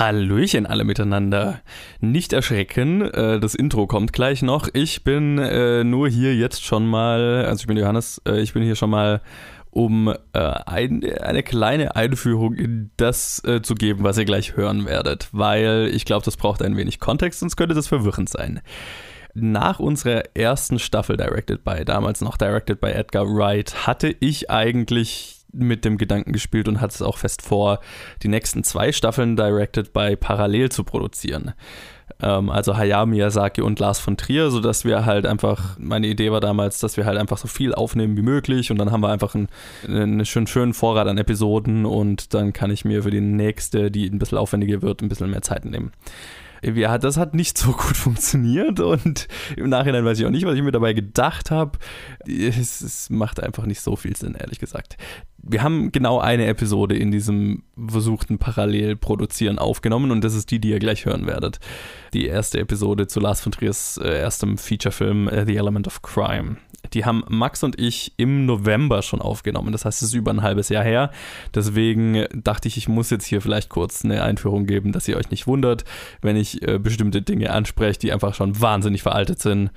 Hallöchen alle miteinander. Nicht erschrecken, äh, das Intro kommt gleich noch. Ich bin äh, nur hier jetzt schon mal, also ich bin Johannes, äh, ich bin hier schon mal, um ein, eine kleine Einführung in das zu geben, was ihr gleich hören werdet, weil ich glaube, das braucht ein wenig Kontext, sonst könnte das verwirrend sein. Nach unserer ersten Staffel Directed by, damals noch Directed by Edgar Wright, hatte ich eigentlich mit dem Gedanken gespielt und hatte es auch fest vor, die nächsten zwei Staffeln Directed by parallel zu produzieren. Ähm, also Hayao Miyazaki und Lars von Trier, sodass wir halt einfach, meine Idee war damals, dass wir halt einfach so viel aufnehmen wie möglich und dann haben wir einfach einen, einen schönen, schönen Vorrat an Episoden und dann kann ich mir für die nächste, die ein bisschen aufwendiger wird, ein bisschen mehr Zeit nehmen ja, das hat nicht so gut funktioniert und im Nachhinein weiß ich auch nicht, was ich mir dabei gedacht habe. Es, es, macht einfach nicht so viel Sinn, ehrlich gesagt. Wir haben genau eine Episode in diesem versuchten Parallelproduzieren aufgenommen und das ist die, die ihr gleich hören werdet. Die erste Episode zu Lars von Triers äh, erstem Featurefilm uh, The Element of Crime. Die haben Max und ich im November schon aufgenommen. Das heißt, es ist über ein halbes Jahr her. Deswegen dachte ich, ich muss jetzt hier vielleicht kurz eine Einführung geben, dass ihr euch nicht wundert, wenn ich äh, bestimmte Dinge anspreche, die einfach schon wahnsinnig veraltet sind.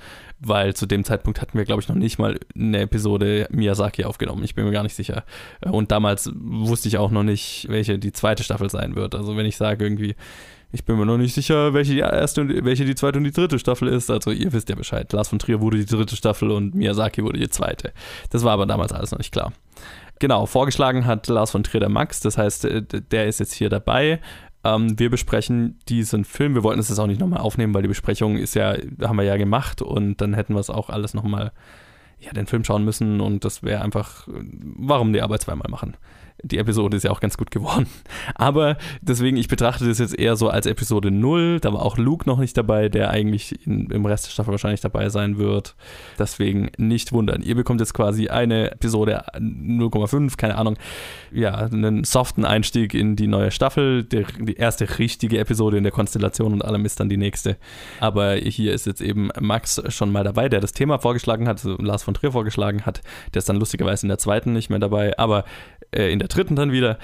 Weil zu dem Zeitpunkt hatten wir, glaube ich, noch nicht mal eine Episode Miyazaki aufgenommen. Ich bin mir gar nicht sicher. Und damals wusste ich auch noch nicht, welche die zweite Staffel sein wird. Also wenn ich sage irgendwie, ich bin mir noch nicht sicher, welche die erste und welche die zweite und die dritte Staffel ist. Also ihr wisst ja Bescheid. Lars von Trier wurde die dritte Staffel und Miyazaki wurde die zweite. Das war aber damals alles noch nicht klar. Genau, vorgeschlagen hat Lars von Trier der Max, das heißt, äh, der ist jetzt hier dabei. Ähm, wir besprechen diesen Film. Wir wollten es jetzt auch nicht nochmal aufnehmen, weil die Besprechung ist ja, haben wir ja gemacht und dann hätten wir es auch alles nochmal, ja, den Film schauen müssen und das wäre einfach, warum die Arbeit zweimal machen? Die Episode ist ja auch ganz gut geworden. Aber deswegen, ich betrachte das jetzt eher so als Episode 0. Da war auch Luke noch nicht dabei, der eigentlich in, im Rest der Staffel wahrscheinlich dabei sein wird. Deswegen nicht wundern. Ihr bekommt jetzt quasi eine Episode 0,5, keine Ahnung. Ja, einen soften Einstieg in die neue Staffel. Der, die erste richtige Episode in der Konstellation und allem ist dann die nächste. Aber hier ist jetzt eben Max schon mal dabei, der das Thema vorgeschlagen hat, also Lars von Trier vorgeschlagen hat. Der ist dann lustigerweise in der zweiten nicht mehr dabei. Aber äh, in der dritten dann wieder.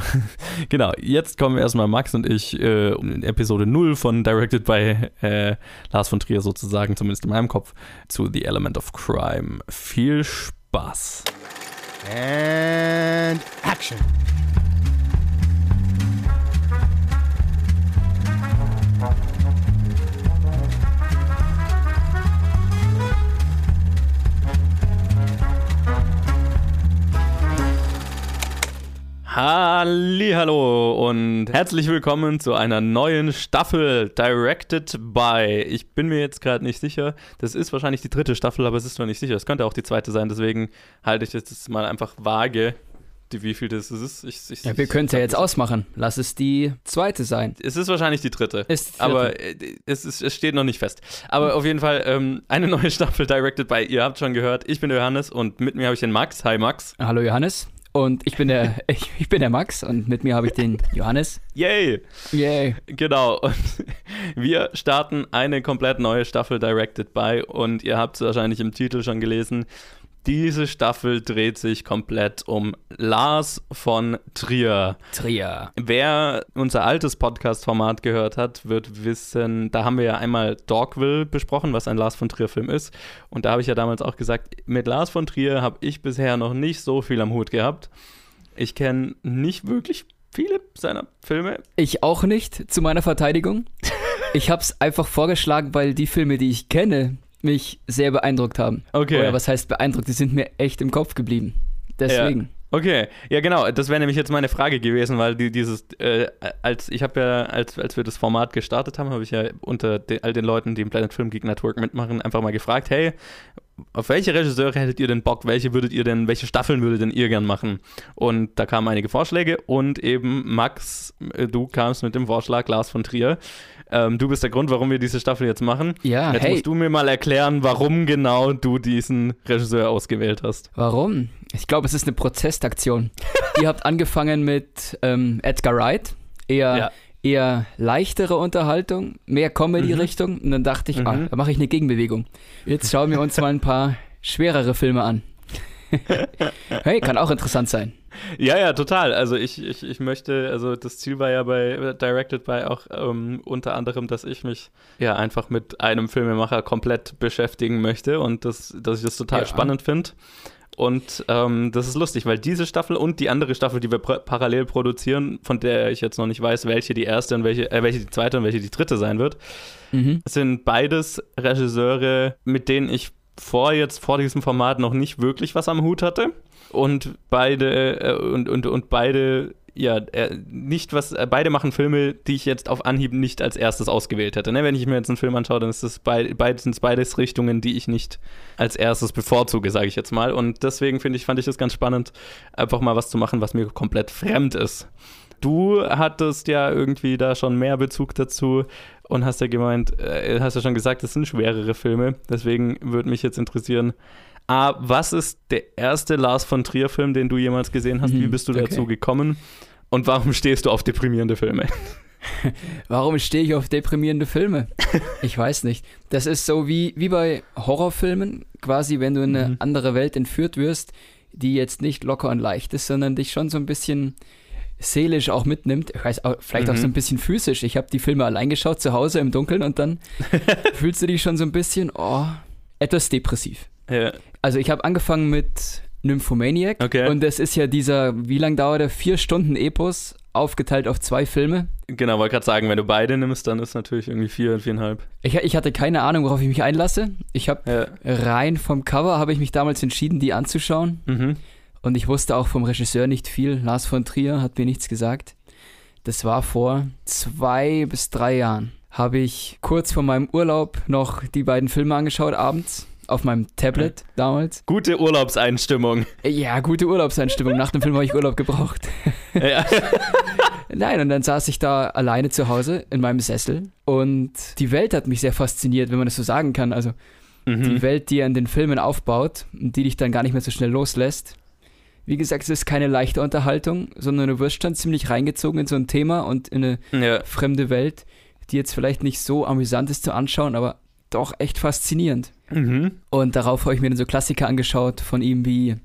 genau, jetzt kommen erstmal Max und ich äh, in Episode 0 von Directed by äh, Lars von Trier sozusagen, zumindest in meinem Kopf, zu The Element of Crime. Viel Spaß. And action. Hallo und herzlich willkommen zu einer neuen Staffel Directed by. Ich bin mir jetzt gerade nicht sicher. Das ist wahrscheinlich die dritte Staffel, aber es ist noch nicht sicher. Es könnte auch die zweite sein, deswegen halte ich jetzt mal einfach vage, wie viel das ist. Ich, ich, ja, wir können es ja jetzt ausmachen. Lass es die zweite sein. Es ist wahrscheinlich die dritte. Ist die aber äh, es, ist, es steht noch nicht fest. Aber auf jeden Fall ähm, eine neue Staffel Directed by. Ihr habt schon gehört, ich bin der Johannes und mit mir habe ich den Max. Hi Max. Hallo Johannes. Und ich bin der, ich, ich, bin der Max und mit mir habe ich den Johannes. Yay! Yay! Genau. Und wir starten eine komplett neue Staffel Directed by und ihr habt es wahrscheinlich im Titel schon gelesen. Diese Staffel dreht sich komplett um Lars von Trier. Trier. Wer unser altes Podcast-Format gehört hat, wird wissen, da haben wir ja einmal Dogville besprochen, was ein Lars von Trier-Film ist. Und da habe ich ja damals auch gesagt, mit Lars von Trier habe ich bisher noch nicht so viel am Hut gehabt. Ich kenne nicht wirklich viele seiner Filme. Ich auch nicht, zu meiner Verteidigung. Ich habe es einfach vorgeschlagen, weil die Filme, die ich kenne, mich sehr beeindruckt haben. Okay. Oder was heißt beeindruckt? Die sind mir echt im Kopf geblieben. Deswegen. Ja. Okay, ja genau, das wäre nämlich jetzt meine Frage gewesen, weil die, dieses, äh, als ich habe ja, als, als wir das Format gestartet haben, habe ich ja unter de, all den Leuten, die im Planet Film Geek Network mitmachen, einfach mal gefragt, hey, auf welche Regisseure hättet ihr denn Bock? Welche würdet ihr denn, welche Staffeln würdet denn ihr gern machen? Und da kamen einige Vorschläge und eben Max, äh, du kamst mit dem Vorschlag Lars von Trier. Ähm, du bist der Grund, warum wir diese Staffel jetzt machen. Ja, jetzt hey. musst du mir mal erklären, warum genau du diesen Regisseur ausgewählt hast. Warum? Ich glaube, es ist eine Protestaktion. ihr habt angefangen mit ähm, Edgar Wright, eher ja eher leichtere Unterhaltung, mehr Comedy-Richtung. Mhm. Und dann dachte ich, mhm. ah, da mache ich eine Gegenbewegung. Jetzt schauen wir uns mal ein paar schwerere Filme an. hey, kann auch interessant sein. Ja, ja, total. Also ich, ich, ich möchte, also das Ziel war ja bei Directed by auch ähm, unter anderem, dass ich mich ja einfach mit einem Filmemacher komplett beschäftigen möchte und das, dass ich das total ja. spannend finde. Und ähm, das ist lustig, weil diese Staffel und die andere Staffel, die wir parallel produzieren, von der ich jetzt noch nicht weiß, welche die erste und welche, äh, welche die zweite und welche die dritte sein wird, mhm. sind beides Regisseure, mit denen ich vor jetzt vor diesem Format noch nicht wirklich was am Hut hatte und beide äh, und, und, und beide ja, äh, nicht was, äh, beide machen Filme, die ich jetzt auf Anhieb nicht als erstes ausgewählt hätte. Ne? Wenn ich mir jetzt einen Film anschaue, dann ist das bei, sind es beides Richtungen, die ich nicht als erstes bevorzuge, sage ich jetzt mal. Und deswegen finde ich, fand ich es ganz spannend, einfach mal was zu machen, was mir komplett fremd ist. Du hattest ja irgendwie da schon mehr Bezug dazu und hast ja gemeint, äh, hast ja schon gesagt, das sind schwerere Filme. Deswegen würde mich jetzt interessieren, A, was ist der erste Lars von Trier-Film, den du jemals gesehen hast? Wie mhm, bist du okay. dazu gekommen? Und warum stehst du auf deprimierende Filme? Warum stehe ich auf deprimierende Filme? Ich weiß nicht. Das ist so wie, wie bei Horrorfilmen, quasi, wenn du in eine mhm. andere Welt entführt wirst, die jetzt nicht locker und leicht ist, sondern dich schon so ein bisschen seelisch auch mitnimmt. Ich weiß, auch, vielleicht mhm. auch so ein mhm. bisschen physisch. Ich habe die Filme allein geschaut zu Hause im Dunkeln und dann fühlst du dich schon so ein bisschen, oh, etwas depressiv. Ja. Also ich habe angefangen mit Nymphomaniac okay. und das ist ja dieser, wie lang dauert der? Vier Stunden Epos, aufgeteilt auf zwei Filme. Genau, wollte gerade sagen, wenn du beide nimmst, dann ist natürlich irgendwie vier, viereinhalb. Ich, ich hatte keine Ahnung, worauf ich mich einlasse. Ich habe ja. rein vom Cover habe ich mich damals entschieden, die anzuschauen. Mhm. Und ich wusste auch vom Regisseur nicht viel. Lars von Trier hat mir nichts gesagt. Das war vor zwei bis drei Jahren. Habe ich kurz vor meinem Urlaub noch die beiden Filme angeschaut abends auf meinem Tablet damals. Gute Urlaubseinstimmung. Ja, gute Urlaubseinstimmung. Nach dem Film habe ich Urlaub gebraucht. Ja. Nein, und dann saß ich da alleine zu Hause in meinem Sessel und die Welt hat mich sehr fasziniert, wenn man das so sagen kann. Also mhm. die Welt, die er in den Filmen aufbaut und die dich dann gar nicht mehr so schnell loslässt. Wie gesagt, es ist keine leichte Unterhaltung, sondern du wirst dann ziemlich reingezogen in so ein Thema und in eine ja. fremde Welt, die jetzt vielleicht nicht so amüsant ist zu anschauen, aber doch echt faszinierend. Mhm. Und darauf habe ich mir dann so Klassiker angeschaut von ihm wie,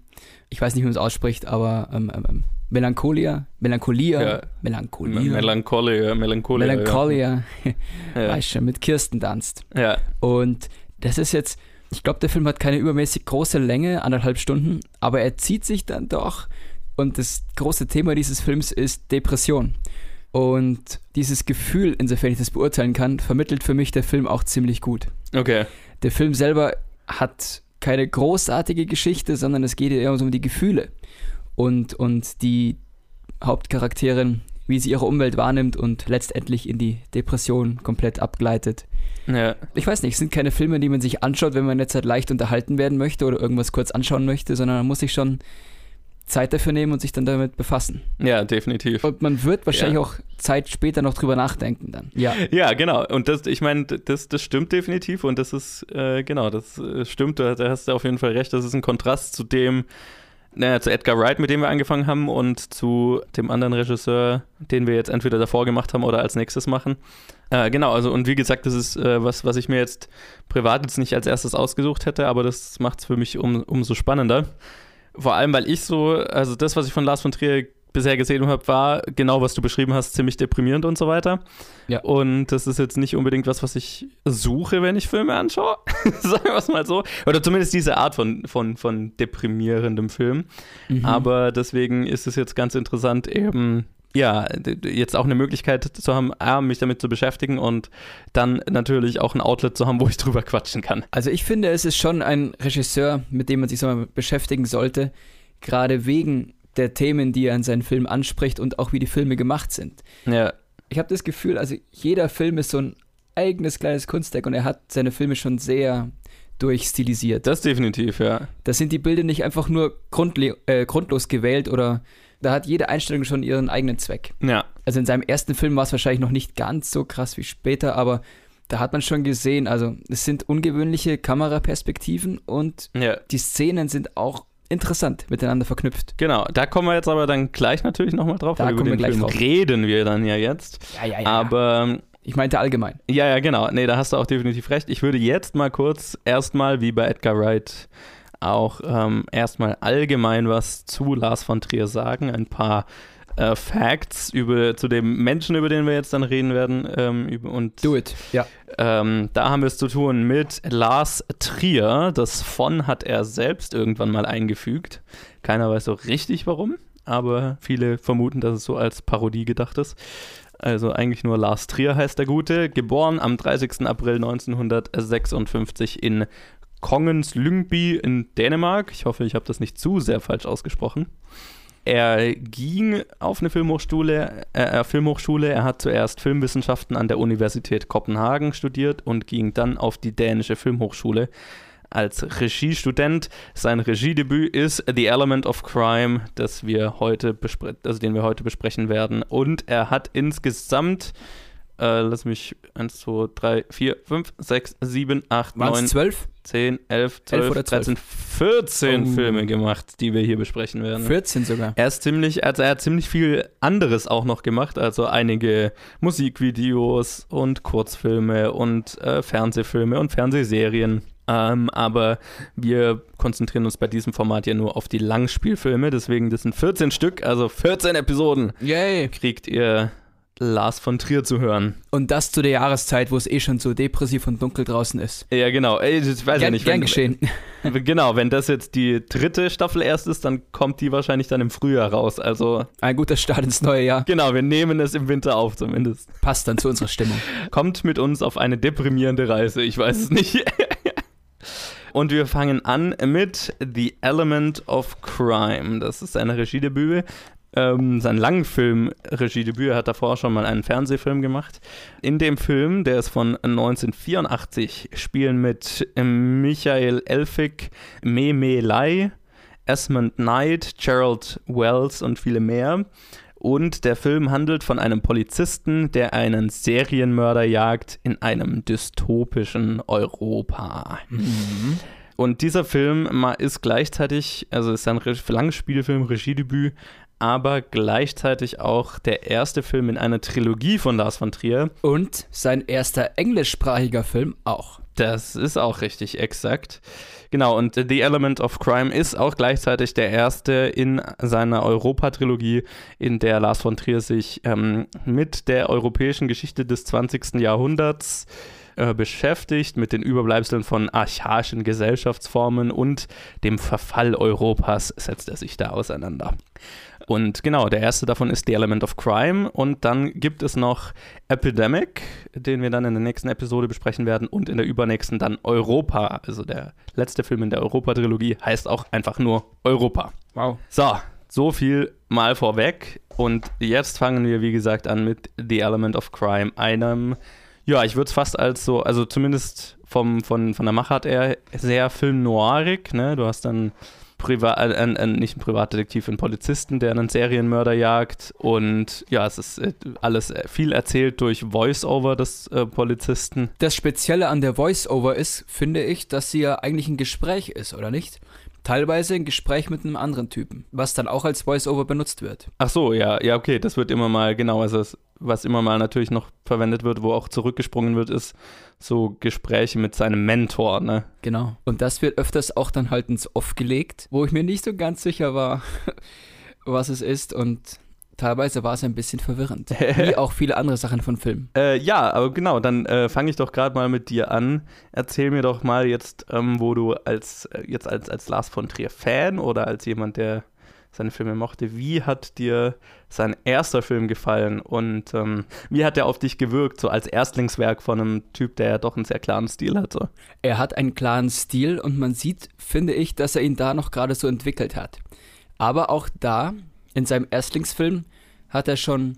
ich weiß nicht, wie man es ausspricht, aber ähm, ähm, ähm, Melancholia, Melancholia, ja. Melancholia. Melancholia, Melancholia. Melancholia. Ja. Weißt schon, mit Kirsten tanzt. Ja. Und das ist jetzt, ich glaube, der Film hat keine übermäßig große Länge, anderthalb Stunden, aber er zieht sich dann doch. Und das große Thema dieses Films ist Depression. Und dieses Gefühl, insofern ich das beurteilen kann, vermittelt für mich der Film auch ziemlich gut. Okay. Der Film selber hat keine großartige Geschichte, sondern es geht eher um die Gefühle und, und die Hauptcharakterin, wie sie ihre Umwelt wahrnimmt und letztendlich in die Depression komplett abgleitet. Ja. Ich weiß nicht, es sind keine Filme, die man sich anschaut, wenn man jetzt halt leicht unterhalten werden möchte oder irgendwas kurz anschauen möchte, sondern man muss sich schon Zeit dafür nehmen und sich dann damit befassen. Ja, definitiv. Und man wird wahrscheinlich ja. auch Zeit später noch drüber nachdenken dann. Ja, ja genau. Und das, ich meine, das, das stimmt definitiv und das ist, äh, genau, das äh, stimmt, da, da hast du auf jeden Fall recht. Das ist ein Kontrast zu dem, naja, zu Edgar Wright, mit dem wir angefangen haben und zu dem anderen Regisseur, den wir jetzt entweder davor gemacht haben oder als nächstes machen. Äh, genau, also und wie gesagt, das ist äh, was, was ich mir jetzt privat jetzt nicht als erstes ausgesucht hätte, aber das macht es für mich um, umso spannender. Vor allem, weil ich so, also das, was ich von Lars von Trier bisher gesehen habe, war genau, was du beschrieben hast, ziemlich deprimierend und so weiter. Ja. Und das ist jetzt nicht unbedingt was, was ich suche, wenn ich Filme anschaue. Sagen wir es mal so. Oder zumindest diese Art von, von, von deprimierendem Film. Mhm. Aber deswegen ist es jetzt ganz interessant, eben ja, jetzt auch eine Möglichkeit zu haben, A, mich damit zu beschäftigen und dann natürlich auch ein Outlet zu haben, wo ich drüber quatschen kann. Also ich finde, es ist schon ein Regisseur, mit dem man sich so mal beschäftigen sollte, gerade wegen der Themen, die er in seinen Filmen anspricht und auch wie die Filme gemacht sind. Ja. Ich habe das Gefühl, also jeder Film ist so ein eigenes kleines Kunstwerk und er hat seine Filme schon sehr durchstilisiert. Das definitiv, ja. Da sind die Bilder nicht einfach nur äh, grundlos gewählt oder da hat jede Einstellung schon ihren eigenen Zweck. Ja. Also in seinem ersten Film war es wahrscheinlich noch nicht ganz so krass wie später, aber da hat man schon gesehen, also es sind ungewöhnliche Kameraperspektiven und ja. die Szenen sind auch interessant miteinander verknüpft. Genau, da kommen wir jetzt aber dann gleich natürlich nochmal drauf, da weil über den Film drauf. reden wir dann ja jetzt. Ja, ja, ja. Aber ich meinte allgemein. Ja, ja, genau. Nee, da hast du auch definitiv recht. Ich würde jetzt mal kurz erstmal wie bei Edgar Wright auch ähm, erstmal allgemein was zu Lars von Trier sagen. Ein paar äh, Facts über, zu dem Menschen, über den wir jetzt dann reden werden. Ähm, über, und, Do it, ja. Ähm, da haben wir es zu tun mit Lars Trier. Das von hat er selbst irgendwann mal eingefügt. Keiner weiß so richtig warum, aber viele vermuten, dass es so als Parodie gedacht ist. Also eigentlich nur Lars Trier heißt der Gute. Geboren am 30. April 1956 in Kongens Lyngby in Dänemark. Ich hoffe, ich habe das nicht zu sehr falsch ausgesprochen. Er ging auf eine Filmhochschule, äh, äh, Filmhochschule. Er hat zuerst Filmwissenschaften an der Universität Kopenhagen studiert und ging dann auf die dänische Filmhochschule als Regiestudent. Sein Regiedebüt ist The Element of Crime, das wir heute also den wir heute besprechen werden. Und er hat insgesamt äh, lass mich 1, 2, 3, 4, 5, 6, 7, 8, Waren's 9, 12? 10, 11, 12, 12 13, 14 oh. Filme gemacht, die wir hier besprechen werden. 14 sogar. Er ist ziemlich, also er hat ziemlich viel anderes auch noch gemacht, also einige Musikvideos und Kurzfilme und äh, Fernsehfilme und Fernsehserien. Ähm, aber wir konzentrieren uns bei diesem Format ja nur auf die Langspielfilme, deswegen das sind 14 Stück, also 14 Episoden. Yay! Kriegt ihr Lars von Trier zu hören. Und das zu der Jahreszeit, wo es eh schon so depressiv und dunkel draußen ist. Ja, genau. Ich weiß gern, ja nicht. Gern wenn, geschehen. Genau, wenn das jetzt die dritte Staffel erst ist, dann kommt die wahrscheinlich dann im Frühjahr raus. Also ein guter Start ins neue Jahr. Genau, wir nehmen es im Winter auf zumindest. Passt dann zu unserer Stimmung. Kommt mit uns auf eine deprimierende Reise. Ich weiß es nicht. Und wir fangen an mit The Element of Crime. Das ist eine Regiedebüt ähm, sein Langfilm-Regiedebüt. Er hat davor schon mal einen Fernsehfilm gemacht. In dem Film, der ist von 1984, spielen mit Michael Elphig, Meme Lai, Esmond Knight, Gerald Wells und viele mehr. Und der Film handelt von einem Polizisten, der einen Serienmörder jagt in einem dystopischen Europa. Mhm. Und dieser Film ist gleichzeitig, also ist ein Langspielfilm, Regiedebüt, aber gleichzeitig auch der erste Film in einer Trilogie von Lars von Trier. Und sein erster englischsprachiger Film auch. Das ist auch richtig exakt. Genau, und The Element of Crime ist auch gleichzeitig der erste in seiner Europa-Trilogie, in der Lars von Trier sich ähm, mit der europäischen Geschichte des 20. Jahrhunderts äh, beschäftigt, mit den Überbleibseln von archaischen Gesellschaftsformen und dem Verfall Europas setzt er sich da auseinander. Und genau, der erste davon ist The Element of Crime. Und dann gibt es noch Epidemic, den wir dann in der nächsten Episode besprechen werden. Und in der übernächsten dann Europa. Also der letzte Film in der Europa-Trilogie heißt auch einfach nur Europa. Wow. So, so viel mal vorweg. Und jetzt fangen wir, wie gesagt, an mit The Element of Crime, einem, ja, ich würde es fast als so, also zumindest vom, von, von der Machart eher sehr film-noirig. Ne? Du hast dann Privat, äh, äh, nicht ein Privatdetektiv, ein Polizisten, der einen Serienmörder jagt. Und ja, es ist äh, alles äh, viel erzählt durch Voice-Over des äh, Polizisten. Das Spezielle an der Voice-Over ist, finde ich, dass sie ja eigentlich ein Gespräch ist, oder nicht? teilweise ein Gespräch mit einem anderen Typen, was dann auch als Voice-Over benutzt wird. Ach so, ja, ja, okay, das wird immer mal, genau, also es, was immer mal natürlich noch verwendet wird, wo auch zurückgesprungen wird, ist so Gespräche mit seinem Mentor, ne? Genau. Und das wird öfters auch dann halt ins Off gelegt, wo ich mir nicht so ganz sicher war, was es ist und teilweise war es ein bisschen verwirrend. Wie auch viele andere Sachen von Filmen. Äh, ja, aber genau, dann äh, fange ich doch gerade mal mit dir an. Erzähl mir doch mal jetzt, ähm, wo du als äh, jetzt als, als Lars von Trier Fan oder als jemand, der seine Filme mochte. Wie hat dir sein erster Film gefallen und ähm, wie hat er auf dich gewirkt, so als Erstlingswerk von einem Typ, der ja doch einen sehr klaren Stil hatte? Er hat einen klaren Stil und man sieht, finde ich, dass er ihn da noch gerade so entwickelt hat. Aber auch da, in seinem Erstlingsfilm, hat er schon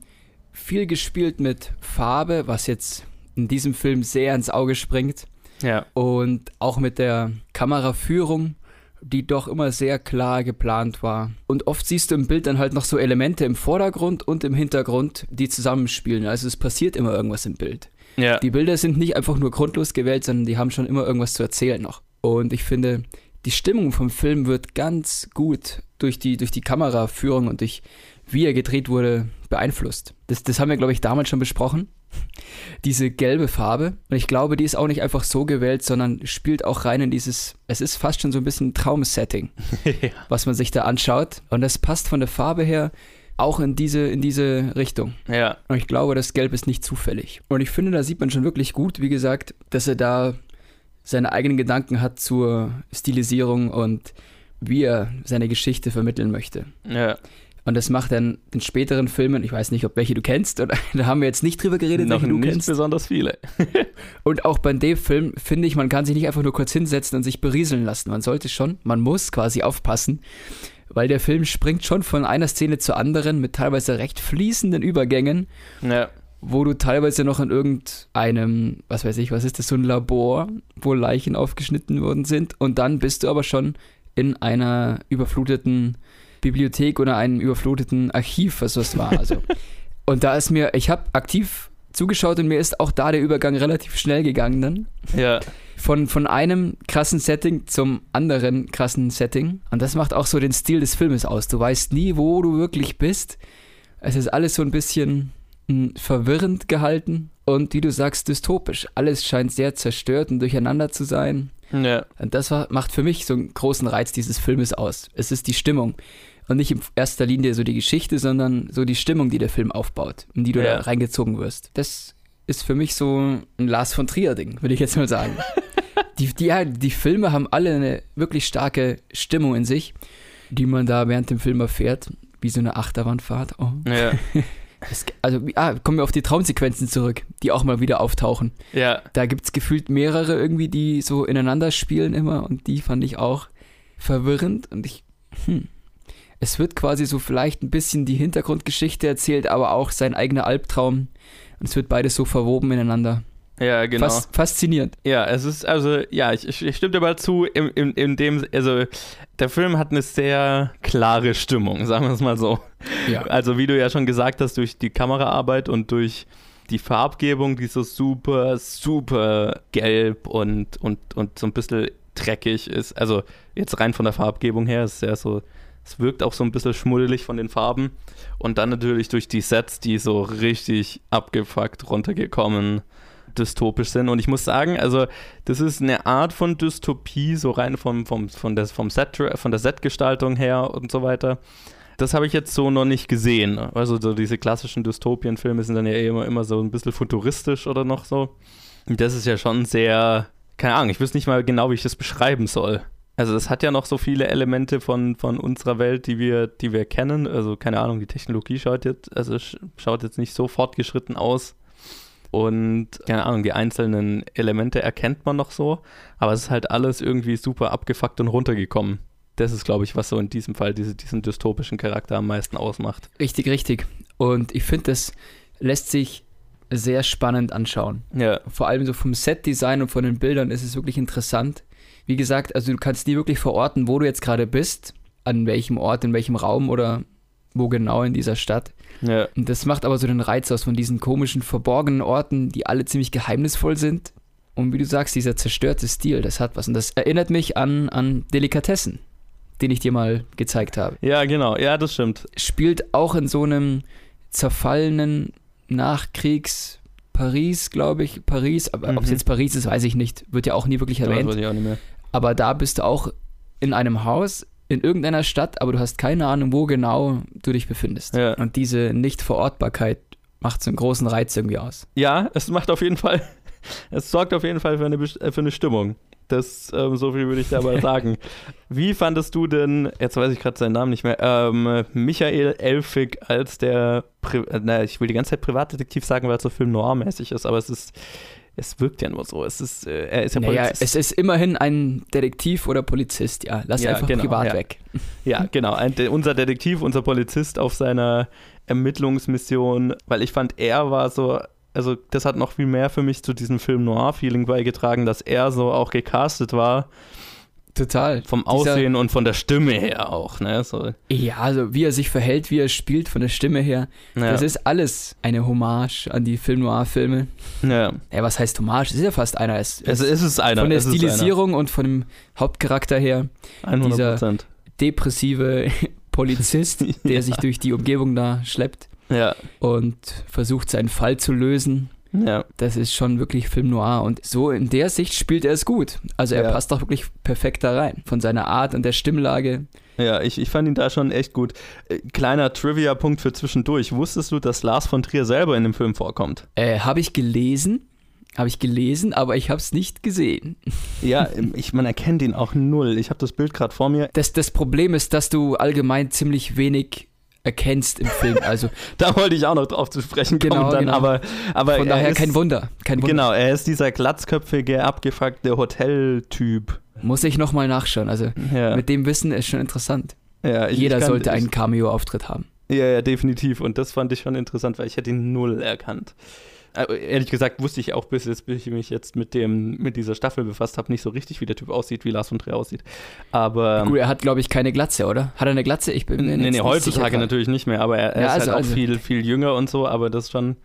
viel gespielt mit Farbe, was jetzt in diesem Film sehr ins Auge springt. Ja. Und auch mit der Kameraführung die doch immer sehr klar geplant war. Und oft siehst du im Bild dann halt noch so Elemente im Vordergrund und im Hintergrund, die zusammenspielen. Also es passiert immer irgendwas im Bild. Ja. Die Bilder sind nicht einfach nur grundlos gewählt, sondern die haben schon immer irgendwas zu erzählen noch. Und ich finde, die Stimmung vom Film wird ganz gut durch die, durch die Kameraführung und durch wie er gedreht wurde beeinflusst. Das, das haben wir, glaube ich, damals schon besprochen. Diese gelbe Farbe. Und ich glaube, die ist auch nicht einfach so gewählt, sondern spielt auch rein in dieses, es ist fast schon so ein bisschen Traumsetting, ja. was man sich da anschaut. Und das passt von der Farbe her auch in diese, in diese Richtung. Ja. Und ich glaube, das Gelb ist nicht zufällig. Und ich finde, da sieht man schon wirklich gut, wie gesagt, dass er da seine eigenen Gedanken hat zur Stilisierung und wie er seine Geschichte vermitteln möchte. Ja. Und das macht dann in späteren Filmen, ich weiß nicht, ob welche du kennst, oder da haben wir jetzt nicht drüber geredet, Noch welche du nicht kennst. besonders viele. und auch bei dem Film finde ich, man kann sich nicht einfach nur kurz hinsetzen und sich berieseln lassen. Man sollte schon, man muss quasi aufpassen, weil der Film springt schon von einer Szene zur anderen mit teilweise recht fließenden Übergängen. Ja. Wo du teilweise noch in irgendeinem, was weiß ich, was ist das, so ein Labor, wo Leichen aufgeschnitten worden sind. Und dann bist du aber schon in einer überfluteten Bibliothek oder einem überfluteten Archiv, was das war. Also. und da ist mir, ich habe aktiv zugeschaut und mir ist auch da der Übergang relativ schnell gegangen dann. Ja. Von, von einem krassen Setting zum anderen krassen Setting. Und das macht auch so den Stil des Filmes aus. Du weißt nie, wo du wirklich bist. Es ist alles so ein bisschen mh, hm, verwirrend gehalten und wie du sagst, dystopisch. Alles scheint sehr zerstört und durcheinander zu sein. Ja. Und das war, macht für mich so einen großen Reiz dieses Filmes aus. Es ist die Stimmung. Und nicht in erster Linie so die Geschichte, sondern so die Stimmung, die der Film aufbaut, in die du ja. da reingezogen wirst. Das ist für mich so ein Lars von Trier-Ding, würde ich jetzt mal sagen. die, die, die Filme haben alle eine wirklich starke Stimmung in sich, die man da während dem Film erfährt, wie so eine Achterbahnfahrt. Oh. Ja. Es, also, ah, kommen wir auf die Traumsequenzen zurück, die auch mal wieder auftauchen. Ja. Da gibt es gefühlt mehrere irgendwie, die so ineinander spielen immer und die fand ich auch verwirrend und ich, hm. Es wird quasi so vielleicht ein bisschen die Hintergrundgeschichte erzählt, aber auch sein eigener Albtraum. Und es wird beides so verwoben ineinander. Ja, genau. Fas faszinierend. Ja, es ist also, ja, ich, ich stimme dir mal zu, in, in, in dem, also der Film hat eine sehr klare Stimmung, sagen wir es mal so. Ja. Also wie du ja schon gesagt hast, durch die Kameraarbeit und durch die Farbgebung, die so super, super gelb und, und, und so ein bisschen dreckig ist. Also jetzt rein von der Farbgebung her ist es ja so, es wirkt auch so ein bisschen schmuddelig von den Farben. Und dann natürlich durch die Sets, die so richtig abgefuckt runtergekommen dystopisch sind. Und ich muss sagen, also das ist eine Art von Dystopie, so rein vom, vom, von, der, vom Set, von der Setgestaltung her und so weiter. Das habe ich jetzt so noch nicht gesehen. Also so diese klassischen Dystopien-Filme sind dann ja immer, immer so ein bisschen futuristisch oder noch so. Und das ist ja schon sehr, keine Ahnung, ich wüsste nicht mal genau, wie ich das beschreiben soll. Also das hat ja noch so viele Elemente von, von unserer Welt, die wir, die wir kennen. Also keine Ahnung, die Technologie schaut jetzt, also schaut jetzt nicht so fortgeschritten aus. Und keine Ahnung, die einzelnen Elemente erkennt man noch so, aber es ist halt alles irgendwie super abgefuckt und runtergekommen. Das ist, glaube ich, was so in diesem Fall diese, diesen dystopischen Charakter am meisten ausmacht. Richtig, richtig. Und ich finde, das lässt sich sehr spannend anschauen. Ja. Vor allem so vom Setdesign und von den Bildern ist es wirklich interessant. Wie gesagt, also du kannst nie wirklich verorten, wo du jetzt gerade bist, an welchem Ort, in welchem Raum oder wo genau in dieser Stadt. Ja. Und das macht aber so den Reiz aus von diesen komischen, verborgenen Orten, die alle ziemlich geheimnisvoll sind. Und wie du sagst, dieser zerstörte Stil, das hat was. Und das erinnert mich an, an Delikatessen, den ich dir mal gezeigt habe. Ja, genau. Ja, das stimmt. Spielt auch in so einem zerfallenen Nachkriegs- Paris, glaube ich, Paris, aber mhm. ob es jetzt Paris ist, weiß ich nicht, wird ja auch nie wirklich erwähnt. Ja, das weiß ich auch nicht mehr. Aber da bist du auch in einem Haus in irgendeiner Stadt, aber du hast keine Ahnung, wo genau du dich befindest. Ja. Und diese Nichtverortbarkeit macht so einen großen Reiz irgendwie aus. Ja, es macht auf jeden Fall, es sorgt auf jeden Fall für eine, äh, für eine Stimmung. Das, ähm, so viel würde ich da mal sagen. Wie fandest du denn, jetzt weiß ich gerade seinen Namen nicht mehr, ähm, Michael Elfig als der, Pri äh, na, ich will die ganze Zeit Privatdetektiv sagen, weil es so Film noir-mäßig ist, aber es ist es wirkt ja nur so. Es ist, äh, er ist ja naja, Polizist. es ist immerhin ein Detektiv oder Polizist, ja. Lass ja, einfach genau, privat ja. weg. Ja, genau. Ein, unser Detektiv, unser Polizist auf seiner Ermittlungsmission, weil ich fand, er war so, also das hat noch viel mehr für mich zu diesem Film Noir-Feeling beigetragen, dass er so auch gecastet war Total. Vom Aussehen Dieser, und von der Stimme her auch, ne? So. Ja, also wie er sich verhält, wie er spielt, von der Stimme her. Ja. Das ist alles eine Hommage an die Film Noir-Filme. Ja. Ja, was heißt Hommage? Es ist ja fast einer. Es, es, es ist einer. Von der Stilisierung und von dem Hauptcharakter her. 100%. Dieser depressive Polizist, der sich durch die Umgebung da schleppt. Ja. Und versucht, seinen Fall zu lösen. Ja. Das ist schon wirklich Film noir. Und so in der Sicht spielt er es gut. Also er ja. passt auch wirklich perfekt da rein. Von seiner Art und der Stimmlage. Ja, ich, ich fand ihn da schon echt gut. Äh, kleiner Trivia-Punkt für zwischendurch. Wusstest du, dass Lars von Trier selber in dem Film vorkommt? Äh, habe ich gelesen. Habe ich gelesen, aber ich habe es nicht gesehen. Ja, ich, man erkennt ihn auch null. Ich habe das Bild gerade vor mir. Das, das Problem ist, dass du allgemein ziemlich wenig erkennst im Film. Also da wollte ich auch noch drauf zu sprechen kommen genau, dann, genau. aber, aber von daher ist, kein Wunder, kein Wunder. Genau, er ist dieser glatzköpfige, abgefuckte Hoteltyp. Muss ich nochmal nachschauen. Also ja. mit dem Wissen ist schon interessant. Ja, ich, Jeder ich kann, sollte einen Cameo-Auftritt haben. Ja, ja, definitiv. Und das fand ich schon interessant, weil ich hätte ihn null erkannt. Äh, ehrlich gesagt wusste ich auch, bis, jetzt, bis ich mich jetzt mit, dem, mit dieser Staffel befasst habe, nicht so richtig, wie der Typ aussieht, wie Lars von Trier aussieht. Aber. Gut, er hat, glaube ich, keine Glatze, oder? Hat er eine Glatze? Ich bin mir nee, nee, heutzutage natürlich nicht mehr, aber er, er ja, ist also, halt auch also, viel, viel jünger und so, aber das schon.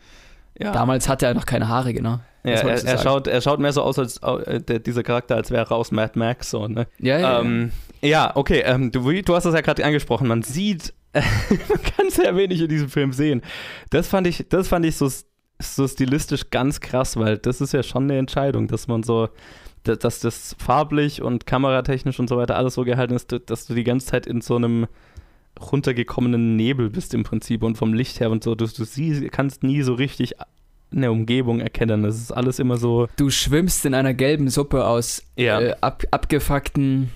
Ja. Damals hatte er noch keine Haare, genau. Ja, er, er schaut, er schaut mehr so aus, als äh, der, dieser Charakter, als wäre er aus Mad Max. So, ne? Ja, ja. Ähm, ja, okay, ähm, du, du hast das ja gerade angesprochen. Man sieht, man kann sehr wenig in diesem Film sehen. Das fand ich, das fand ich so so stilistisch ganz krass, weil das ist ja schon eine Entscheidung, dass man so, dass das farblich und kameratechnisch und so weiter alles so gehalten ist, dass du die ganze Zeit in so einem runtergekommenen Nebel bist im Prinzip und vom Licht her und so. Du, du siehst, kannst nie so richtig eine Umgebung erkennen. Das ist alles immer so. Du schwimmst in einer gelben Suppe aus ja. äh, ab, abgefuckten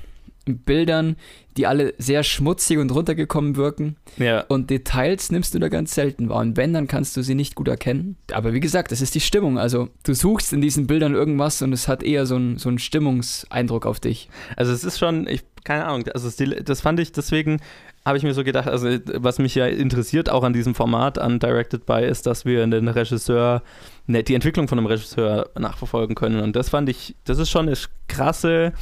Bildern, die alle sehr schmutzig und runtergekommen wirken. Ja. Und Details nimmst du da ganz selten wahr. Und wenn, dann kannst du sie nicht gut erkennen. Aber wie gesagt, das ist die Stimmung. Also du suchst in diesen Bildern irgendwas und es hat eher so einen so einen Stimmungseindruck auf dich. Also es ist schon, ich, keine Ahnung, also das fand ich deswegen habe ich mir so gedacht, also was mich ja interessiert auch an diesem Format, an Directed By, ist, dass wir den Regisseur, ne, die Entwicklung von einem Regisseur nachverfolgen können. Und das fand ich, das ist schon eine krasse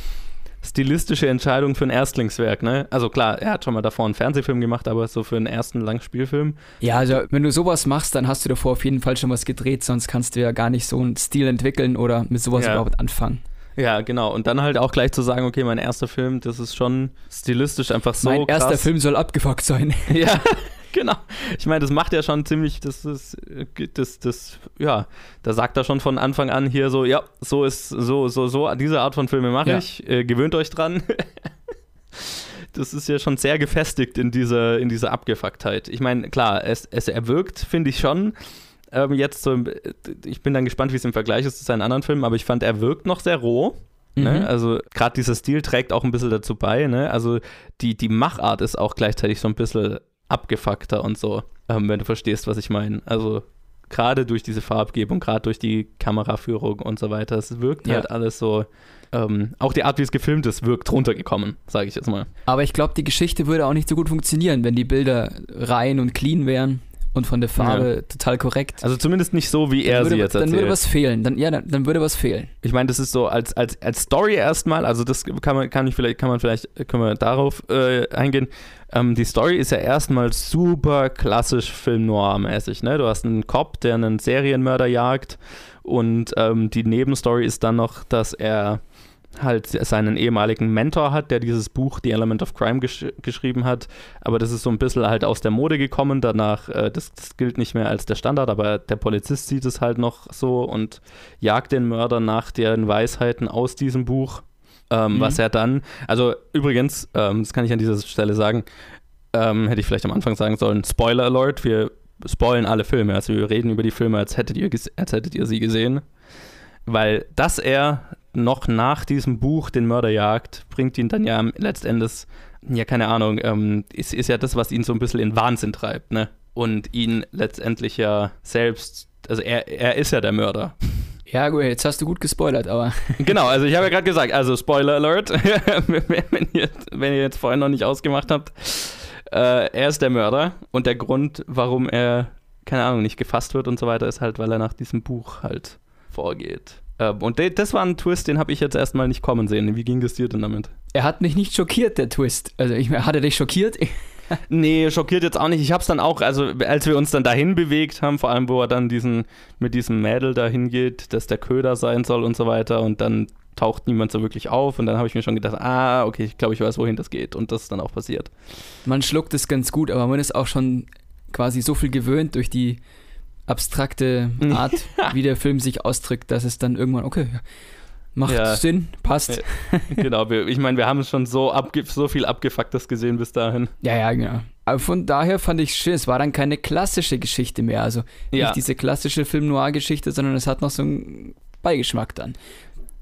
stilistische Entscheidung für ein Erstlingswerk, ne? Also klar, er hat schon mal davor einen Fernsehfilm gemacht, aber so für einen ersten Langspielfilm. Ja, also wenn du sowas machst, dann hast du davor auf jeden Fall schon was gedreht, sonst kannst du ja gar nicht so einen Stil entwickeln oder mit sowas ja. überhaupt anfangen. Ja, genau. Und dann halt auch gleich zu sagen, okay, mein erster Film, das ist schon stilistisch einfach so. Mein krass. erster Film soll abgefuckt sein. Ja, genau. Ich meine, das macht ja schon ziemlich, das ist, das, das, ja, da sagt er schon von Anfang an hier so, ja, so ist, so, so, so, diese Art von Filme mache ja. ich, äh, gewöhnt euch dran. das ist ja schon sehr gefestigt in dieser, in dieser Abgefucktheit. Ich meine, klar, es, es erwirkt, finde ich schon. Ähm, jetzt so, ich bin dann gespannt, wie es im Vergleich ist zu seinen anderen Filmen, aber ich fand, er wirkt noch sehr roh. Ne? Mhm. Ne? Also gerade dieser Stil trägt auch ein bisschen dazu bei. Ne? Also die, die Machart ist auch gleichzeitig so ein bisschen abgefuckter und so, ähm, wenn du verstehst, was ich meine. Also gerade durch diese Farbgebung, gerade durch die Kameraführung und so weiter, es wirkt ja. halt alles so. Ähm, auch die Art, wie es gefilmt ist, wirkt runtergekommen, sage ich jetzt mal. Aber ich glaube, die Geschichte würde auch nicht so gut funktionieren, wenn die Bilder rein und clean wären und von der Farbe ja. total korrekt. Also zumindest nicht so, wie er würde, sie jetzt erzählt. Dann würde was fehlen. Dann, ja, dann, dann würde was fehlen. Ich meine, das ist so als, als, als Story erstmal, also das kann man, kann ich vielleicht, kann man vielleicht, können wir darauf äh, eingehen. Ähm, die Story ist ja erstmal super klassisch Film Noir-mäßig. Ne? Du hast einen Cop, der einen Serienmörder jagt und ähm, die Nebenstory ist dann noch, dass er halt seinen ehemaligen Mentor hat, der dieses Buch The Element of Crime gesch geschrieben hat. Aber das ist so ein bisschen halt aus der Mode gekommen. Danach, äh, das, das, gilt nicht mehr als der Standard, aber der Polizist sieht es halt noch so und jagt den Mörder nach deren Weisheiten aus diesem Buch. Ähm, mhm. Was er dann, also übrigens, ähm, das kann ich an dieser Stelle sagen, ähm, hätte ich vielleicht am Anfang sagen sollen, Spoiler Alert, wir spoilen alle Filme. Also wir reden über die Filme, als hättet ihr, als hättet ihr sie gesehen. Weil dass er noch nach diesem Buch den Mörder jagt, bringt ihn dann ja letztendlich, ja, keine Ahnung, ähm, ist, ist ja das, was ihn so ein bisschen in Wahnsinn treibt, ne? Und ihn letztendlich ja selbst, also er, er ist ja der Mörder. Ja, gut, jetzt hast du gut gespoilert, aber. Genau, also ich habe ja gerade gesagt, also Spoiler Alert, wenn, ihr, wenn ihr jetzt vorhin noch nicht ausgemacht habt, äh, er ist der Mörder und der Grund, warum er, keine Ahnung, nicht gefasst wird und so weiter, ist halt, weil er nach diesem Buch halt vorgeht. Ähm, und das war ein Twist, den habe ich jetzt erstmal nicht kommen sehen. Wie ging das dir denn damit? Er hat mich nicht schockiert, der Twist. Also, ich, hat er dich schockiert? nee, schockiert jetzt auch nicht. Ich habe es dann auch, also als wir uns dann dahin bewegt haben, vor allem wo er dann diesen mit diesem Mädel dahin geht, dass der Köder sein soll und so weiter und dann taucht niemand so wirklich auf und dann habe ich mir schon gedacht, ah, okay, ich glaube, ich weiß, wohin das geht und das ist dann auch passiert. Man schluckt es ganz gut, aber man ist auch schon quasi so viel gewöhnt durch die abstrakte Art, wie der Film sich ausdrückt, dass es dann irgendwann, okay, macht ja. Sinn, passt. genau, ich meine, wir haben schon so, so viel Abgefucktes gesehen bis dahin. Ja, ja, genau. Aber von daher fand ich es schön, es war dann keine klassische Geschichte mehr. Also ja. nicht diese klassische Film-Noir-Geschichte, sondern es hat noch so einen Beigeschmack dann.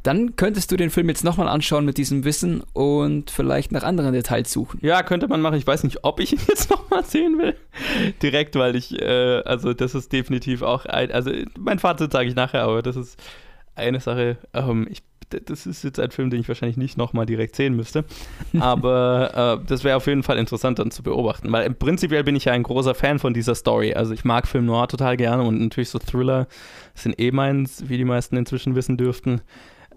Dann könntest du den Film jetzt nochmal anschauen mit diesem Wissen und vielleicht nach anderen Details suchen. Ja, könnte man machen. Ich weiß nicht, ob ich ihn jetzt nochmal sehen will. Direkt, weil ich, äh, also das ist definitiv auch ein, also mein Fazit sage ich nachher, aber das ist eine Sache. Ähm, ich das ist jetzt ein Film, den ich wahrscheinlich nicht nochmal direkt sehen müsste. Aber äh, das wäre auf jeden Fall interessant dann zu beobachten. Weil prinzipiell bin ich ja ein großer Fan von dieser Story. Also ich mag Film Noir total gerne und natürlich so Thriller sind eh meins, wie die meisten inzwischen wissen dürften.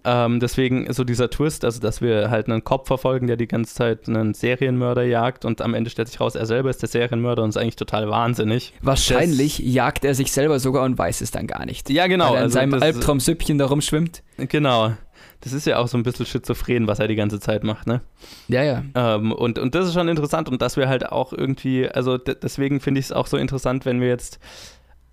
Ähm, deswegen so dieser Twist, also dass wir halt einen Kopf verfolgen, der die ganze Zeit einen Serienmörder jagt und am Ende stellt sich raus, er selber ist der Serienmörder und ist eigentlich total wahnsinnig. Wahrscheinlich das, jagt er sich selber sogar und weiß es dann gar nicht. Ja, genau. Weil er in also seinem Albtraumsüppchen da rumschwimmt. Genau. Das ist ja auch so ein bisschen schizophren, was er die ganze Zeit macht, ne? Ja, ja. Ähm, und, und das ist schon interessant und dass wir halt auch irgendwie, also deswegen finde ich es auch so interessant, wenn wir jetzt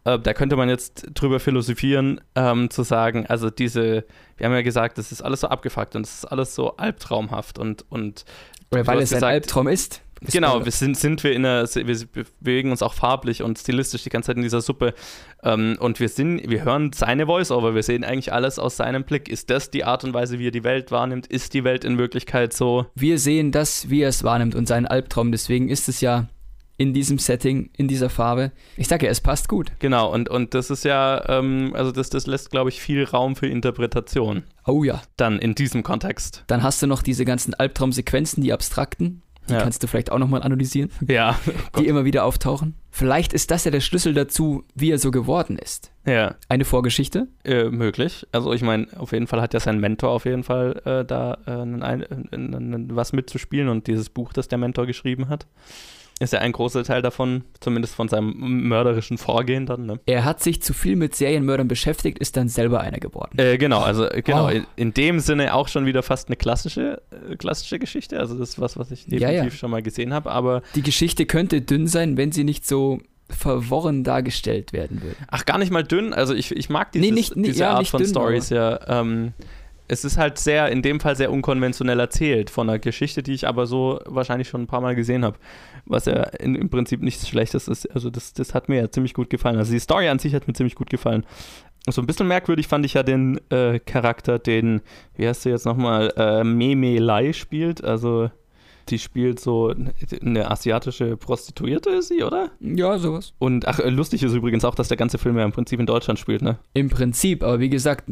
äh, da könnte man jetzt drüber philosophieren, ähm, zu sagen, also diese, wir haben ja gesagt, das ist alles so abgefuckt und es ist alles so albtraumhaft und, und Oder weil es gesagt, ein Albtraum ist. Genau, wir sind, sind wir in einer, wir bewegen uns auch farblich und stilistisch die ganze Zeit in dieser Suppe. Ähm, und wir sind, wir hören seine Voice-Over, wir sehen eigentlich alles aus seinem Blick. Ist das die Art und Weise, wie er die Welt wahrnimmt? Ist die Welt in Wirklichkeit so? Wir sehen das, wie er es wahrnimmt und seinen Albtraum. Deswegen ist es ja in diesem Setting, in dieser Farbe. Ich sage ja, es passt gut. Genau, und, und das ist ja, ähm, also das, das lässt, glaube ich, viel Raum für Interpretation. Oh ja. Dann in diesem Kontext. Dann hast du noch diese ganzen Albtraumsequenzen, die abstrakten. Die ja. kannst du vielleicht auch nochmal analysieren. Ja. Oh die immer wieder auftauchen. Vielleicht ist das ja der Schlüssel dazu, wie er so geworden ist. Ja. Eine Vorgeschichte? Äh, möglich. Also ich meine, auf jeden Fall hat ja sein Mentor auf jeden Fall äh, da äh, ein, was mitzuspielen und dieses Buch, das der Mentor geschrieben hat ist ja ein großer Teil davon, zumindest von seinem mörderischen Vorgehen dann. Ne? Er hat sich zu viel mit Serienmördern beschäftigt, ist dann selber einer geworden. Äh, genau, also genau, oh. in, dem Sinne auch schon wieder fast eine klassische, äh, klassische Geschichte. Also das ist was, was ich definitiv ja, ja. schon mal gesehen habe. Aber die Geschichte könnte dünn sein, wenn sie nicht so verworren dargestellt werden würde. Ach, gar nicht mal dünn. Also ich, ich mag dieses, nee, nicht, diese ja, Art von dünn, Stories ja. Ähm, es ist halt sehr, in dem Fall sehr unkonventionell erzählt von einer Geschichte, die ich aber so wahrscheinlich schon ein paar Mal gesehen habe. Was ja in, im Prinzip nichts Schlechtes ist. Also das, das hat mir ja ziemlich gut gefallen. Also die Story an sich hat mir ziemlich gut gefallen. So ein bisschen merkwürdig fand ich ja den äh, Charakter, den, wie heißt der jetzt nochmal, äh, Meme Lai spielt. Also die spielt so eine asiatische Prostituierte, ist sie, oder? Ja, sowas. Und ach, lustig ist übrigens auch, dass der ganze Film ja im Prinzip in Deutschland spielt, ne? Im Prinzip, aber wie gesagt,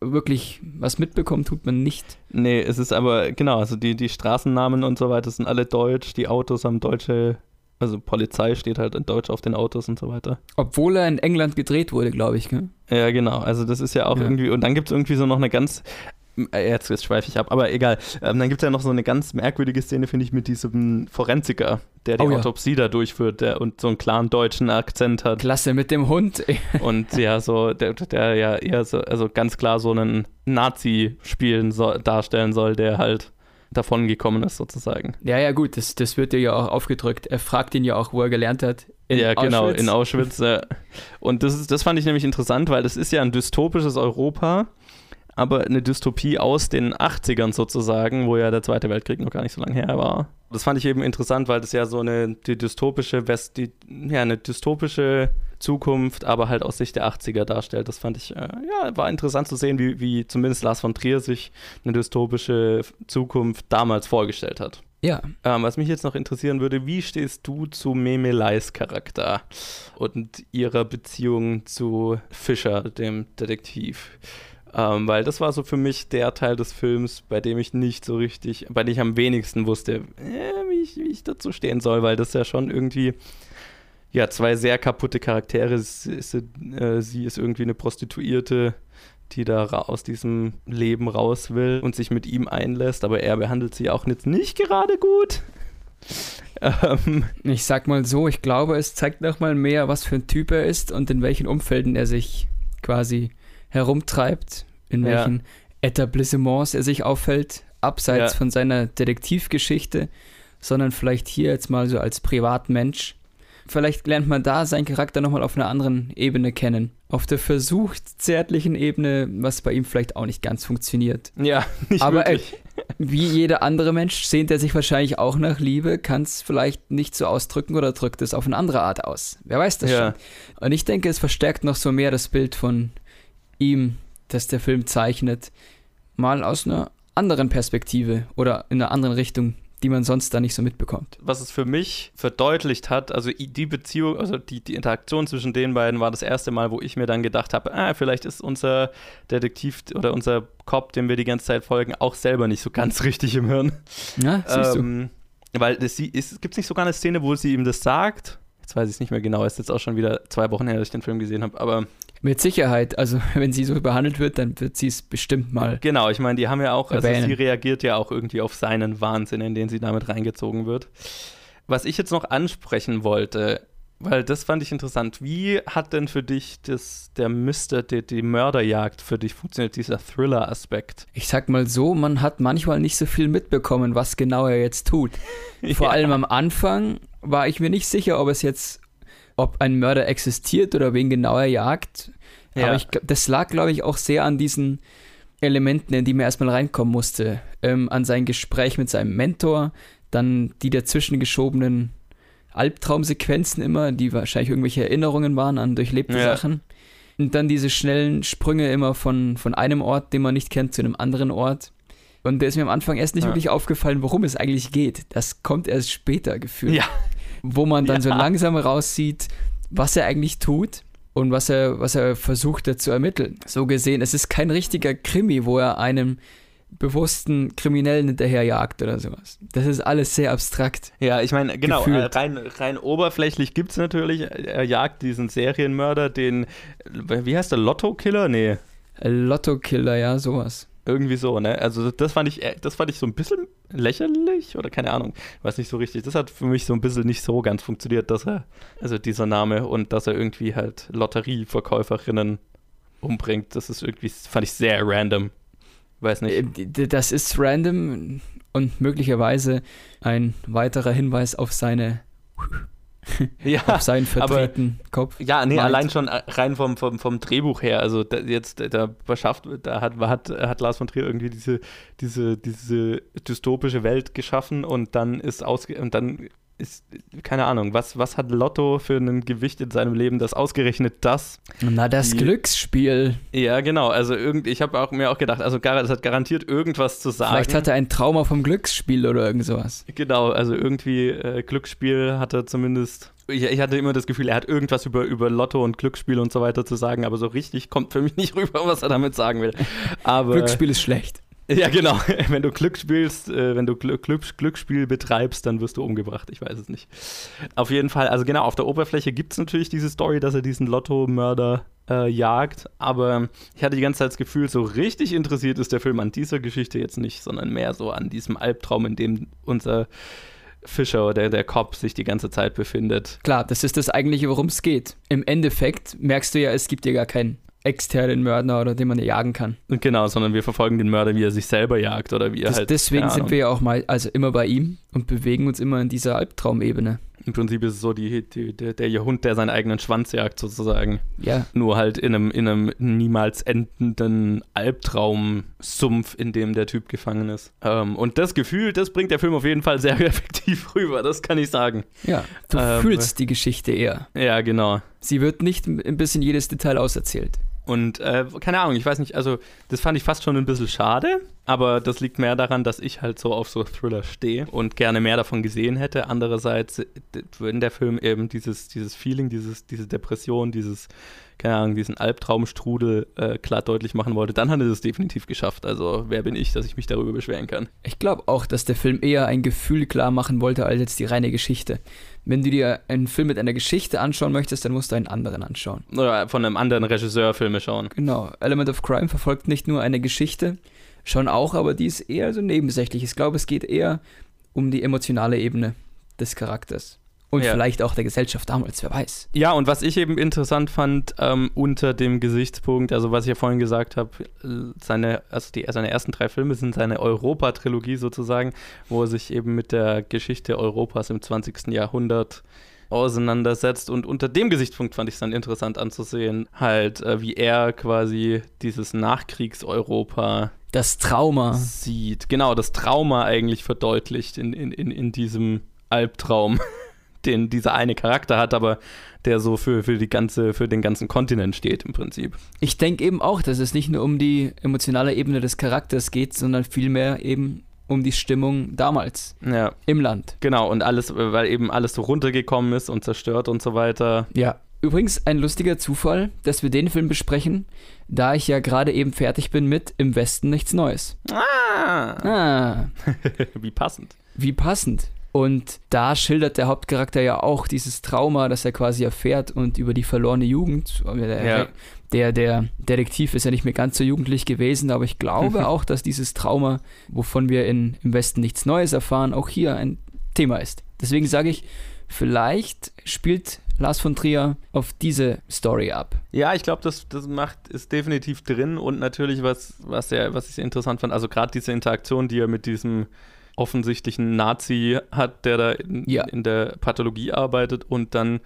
wirklich was mitbekommen tut man nicht. Nee, es ist aber, genau, also die, die Straßennamen und so weiter sind alle deutsch, die Autos haben deutsche also Polizei steht halt in Deutsch auf den Autos und so weiter. Obwohl er in England gedreht wurde, glaube ich, gell? Ja, genau. Also das ist ja auch ja. irgendwie, und dann gibt es irgendwie so noch eine ganz, äh, jetzt, jetzt schweife ich ab, aber egal. Ähm, dann gibt es ja noch so eine ganz merkwürdige Szene, finde ich, mit diesem Forensiker, der die oh, Autopsie ja. da durchführt der, und so einen klaren deutschen Akzent hat. Klasse, mit dem Hund. und ja, so, der, der ja eher so, also ganz klar so einen Nazi spielen soll, darstellen soll, der halt davon gekommen ist, sozusagen. Ja, ja, gut, das, das wird dir ja auch aufgedrückt. Er fragt ihn ja auch, wo er gelernt hat. Ja, genau, Auschwitz. in Auschwitz. Ja. Und das, ist, das fand ich nämlich interessant, weil das ist ja ein dystopisches Europa aber eine Dystopie aus den 80ern sozusagen, wo ja der Zweite Weltkrieg noch gar nicht so lange her war. Das fand ich eben interessant, weil das ja so eine die dystopische West, die, ja, eine dystopische Zukunft, aber halt aus Sicht der 80er darstellt. Das fand ich, äh, ja, war interessant zu sehen, wie, wie zumindest Lars von Trier sich eine dystopische Zukunft damals vorgestellt hat. Ja. Ähm, was mich jetzt noch interessieren würde, wie stehst du zu Memeleis Charakter und ihrer Beziehung zu Fischer, dem Detektiv? Ähm, weil das war so für mich der Teil des Films, bei dem ich nicht so richtig, bei dem ich am wenigsten wusste, äh, wie, ich, wie ich dazu stehen soll, weil das ja schon irgendwie, ja, zwei sehr kaputte Charaktere. Ist, ist, äh, sie ist irgendwie eine Prostituierte, die da aus diesem Leben raus will und sich mit ihm einlässt, aber er behandelt sie auch jetzt nicht gerade gut. Ähm, ich sag mal so, ich glaube, es zeigt nochmal mehr, was für ein Typ er ist und in welchen Umfelden er sich quasi herumtreibt, in welchen ja. Etablissements er sich aufhält, abseits ja. von seiner Detektivgeschichte, sondern vielleicht hier jetzt mal so als Privatmensch. Vielleicht lernt man da seinen Charakter nochmal auf einer anderen Ebene kennen. Auf der versucht zärtlichen Ebene, was bei ihm vielleicht auch nicht ganz funktioniert. Ja, nicht Aber äh, wie jeder andere Mensch sehnt er sich wahrscheinlich auch nach Liebe, kann es vielleicht nicht so ausdrücken oder drückt es auf eine andere Art aus. Wer weiß das Ja. schon. Und ich denke, es verstärkt noch so mehr das Bild von ihm, das der Film zeichnet, mal aus einer anderen Perspektive oder in einer anderen Richtung, die man sonst da nicht so mitbekommt. was es für mich verdeutlicht hat, also die Beziehung, also die, die Interaktion zwischen den beiden war das erste Mal, wo ich mir dann gedacht habe, ah, vielleicht ist unser Detektiv oder unser Cop, dem wir die ganze Zeit folgen, auch selber nicht so ganz richtig im Hirn. Ja, siehst du. Ähm, weil es, sie- es gibt nicht sogar eine Szene, wo sie ihm das sagt. Jetzt weiß ich es nicht mehr genau, es ist jetzt auch schon wieder zwei Wochen her, dass ich den Film gesehen habe, aber Mit Sicherheit. Also, wenn sie so behandelt wird, dann wird sie es bestimmt mal. Genau, ich meine, die haben ja auch, also Erwähnen. sie reagiert ja auch irgendwie auf seinen Wahnsinn, in den sie damit reingezogen wird. Was ich jetzt noch ansprechen wollte, weil das fand ich interessant. Wie hat denn für dich das, der Mister, die, die Mörderjagd für dich funktioniert, dieser Thriller-Aspekt? Ich sag mal so, man hat manchmal nicht so viel mitbekommen, was genau er jetzt tut. Vor Ja. allem am Anfang war ich mir nicht sicher, ob es jetzt, ob ein Mörder existiert oder wen genau er jagt. Ja. Aber ich, das lag, glaube ich, auch sehr an diesen Elementen, in die man erstmal reinkommen musste. Ähm, an sein Gespräch mit seinem Mentor, dann die dazwischen geschobenen Albtraumsequenzen immer, die wahrscheinlich irgendwelche Erinnerungen waren an durchlebte Ja. Sachen. Und dann diese schnellen Sprünge immer von, von einem Ort, den man nicht kennt, zu einem anderen Ort. Und da ist mir am Anfang erst nicht Ja. wirklich aufgefallen, worum es eigentlich geht. Das kommt erst später gefühlt. Ja. Wo man dann so Ja. langsam raussieht, was er eigentlich tut und was er, was er versucht hat zu ermitteln. So gesehen, es ist kein richtiger Krimi, wo er einem bewussten Kriminellen hinterherjagt oder sowas. Das ist alles sehr abstrakt. Ja, ich meine, genau, äh, Gefühlt. rein, rein oberflächlich gibt es natürlich, er jagt diesen Serienmörder, den, wie heißt der, Lotto-Killer? Nee, Lotto-Killer, ja, sowas. Irgendwie so, ne? Also das fand ich, äh, das fand ich so ein bisschen lächerlich oder keine Ahnung, weiß nicht so richtig. Das hat für mich so ein bisschen nicht so ganz funktioniert, dass er, also dieser Name und dass er irgendwie halt Lotterieverkäuferinnen umbringt. Das ist irgendwie, fand ich sehr random. Weiß nicht. Äh, Das ist random und möglicherweise ein weiterer Hinweis auf seine Ja, auf seinen aber- vertreten Kopf. Ja, nee, Malt. allein schon äh, rein vom, vom, vom Drehbuch her. Also da, jetzt, da beschafft, da hat, hat, hat Lars von Trier irgendwie diese, diese, diese dystopische Welt geschaffen und dann ist ausge und dann ist, keine Ahnung, was, was hat Lotto für ein Gewicht in seinem Leben, das ausgerechnet das? Na, das Die- Glücksspiel. Ja, genau. Also irgend, ich habe auch, mir auch gedacht, also das hat garantiert irgendwas zu sagen. Vielleicht hat er ein Trauma vom Glücksspiel oder irgend sowas. Genau, also irgendwie äh, Glücksspiel hat er zumindest. Ich, ich hatte immer das Gefühl, er hat irgendwas über, über Lotto und Glücksspiel und so weiter zu sagen, aber so richtig kommt für mich nicht rüber, was er damit sagen will. Aber Glücksspiel ist schlecht. ja, genau. Wenn du Glück spielst, äh, wenn du Glück, Glück, Glücksspiel betreibst, dann wirst du umgebracht. Ich weiß es nicht. Auf jeden Fall, also genau, auf der Oberfläche gibt es natürlich diese Story, dass er diesen Lotto-Mörder äh, jagt, aber ich hatte die ganze Zeit das Gefühl, so richtig interessiert ist der Film an dieser Geschichte jetzt nicht, sondern mehr so an diesem Albtraum, in dem unser Fischer oder der Cop sich die ganze Zeit befindet. Klar, das ist das eigentliche, worum es geht. Im Endeffekt merkst du ja, es gibt ja gar keinen externen Mörder oder den man jagen kann. Genau, sondern wir verfolgen den Mörder, wie er sich selber jagt oder wie er Das, halt. deswegen sind wir ja auch mal, also immer bei ihm und bewegen uns immer in dieser Albtraumebene. Im Prinzip ist es so die, die, der, der Hund, der seinen eigenen Schwanz jagt, sozusagen. Ja, Nur halt in einem, in einem niemals endenden Albtraumsumpf, in dem der Typ gefangen ist. Ähm, und das Gefühl, das bringt der Film auf jeden Fall sehr effektiv rüber, das kann ich sagen. ja. Du Ähm, fühlst die Geschichte eher. Ja, genau. Sie wird nicht ein bisschen jedes Detail auserzählt. Und äh, keine Ahnung, ich weiß nicht, also das fand ich fast schon ein bisschen schade, aber das liegt mehr daran, dass ich halt so auf so Thriller stehe und gerne mehr davon gesehen hätte. Andererseits, wenn der Film eben dieses, dieses Feeling, dieses, diese Depression, dieses, keine Ahnung, diesen Albtraumstrudel äh, klar deutlich machen wollte, dann hat er es definitiv geschafft. Also wer bin ich, dass ich mich darüber beschweren kann? Ich glaube auch, dass der Film eher ein Gefühl klar machen wollte, als jetzt die reine Geschichte. Wenn du dir einen Film mit einer Geschichte anschauen möchtest, dann musst du einen anderen anschauen. Oder von einem anderen Regisseur Filme schauen. Genau, Element of Crime verfolgt nicht nur eine Geschichte, schon auch, aber die ist eher so nebensächlich. Ich glaube, es geht eher um die emotionale Ebene des Charakters. Und Ja. vielleicht auch der Gesellschaft damals, wer weiß. Ja, und was ich eben interessant fand, ähm, unter dem Gesichtspunkt, also was ich ja vorhin gesagt habe, seine, also die, seine ersten drei Filme sind seine Europa-Trilogie sozusagen, wo er sich eben mit der Geschichte Europas im 20. Jahrhundert auseinandersetzt. Und unter dem Gesichtspunkt fand ich es dann interessant anzusehen, halt, äh, wie er quasi dieses Nachkriegseuropa das Trauma sieht. Genau, das Trauma eigentlich verdeutlicht in, in, in, in diesem Albtraum, den dieser eine Charakter hat, aber der so für, für, die ganze, für den ganzen Kontinent steht im Prinzip. Ich denke eben auch, dass es nicht nur um die emotionale Ebene des Charakters geht, sondern vielmehr eben um die Stimmung damals ja. im Land. Genau, und alles, weil eben alles so runtergekommen ist und zerstört und so weiter. Ja. Übrigens ein lustiger Zufall, dass wir den Film besprechen, da ich ja gerade eben fertig bin mit Im Westen nichts Neues. Ah! Ah. Wie passend. Wie passend. Und da schildert der Hauptcharakter ja auch dieses Trauma, das er quasi erfährt und über die verlorene Jugend. Der, Ja. der, der Detektiv ist ja nicht mehr ganz so jugendlich gewesen, aber ich glaube auch, dass dieses Trauma, wovon wir in, im Westen nichts Neues erfahren, auch hier ein Thema ist. Deswegen sage ich, vielleicht spielt Lars von Trier auf diese Story ab. Ja, ich glaube, das, das macht, ist definitiv drin und natürlich, was, was, er, was ich sehr interessant fand, also gerade diese Interaktion, die er mit diesem offensichtlichen Nazi hat, der da in, Ja. in der Pathologie arbeitet und dann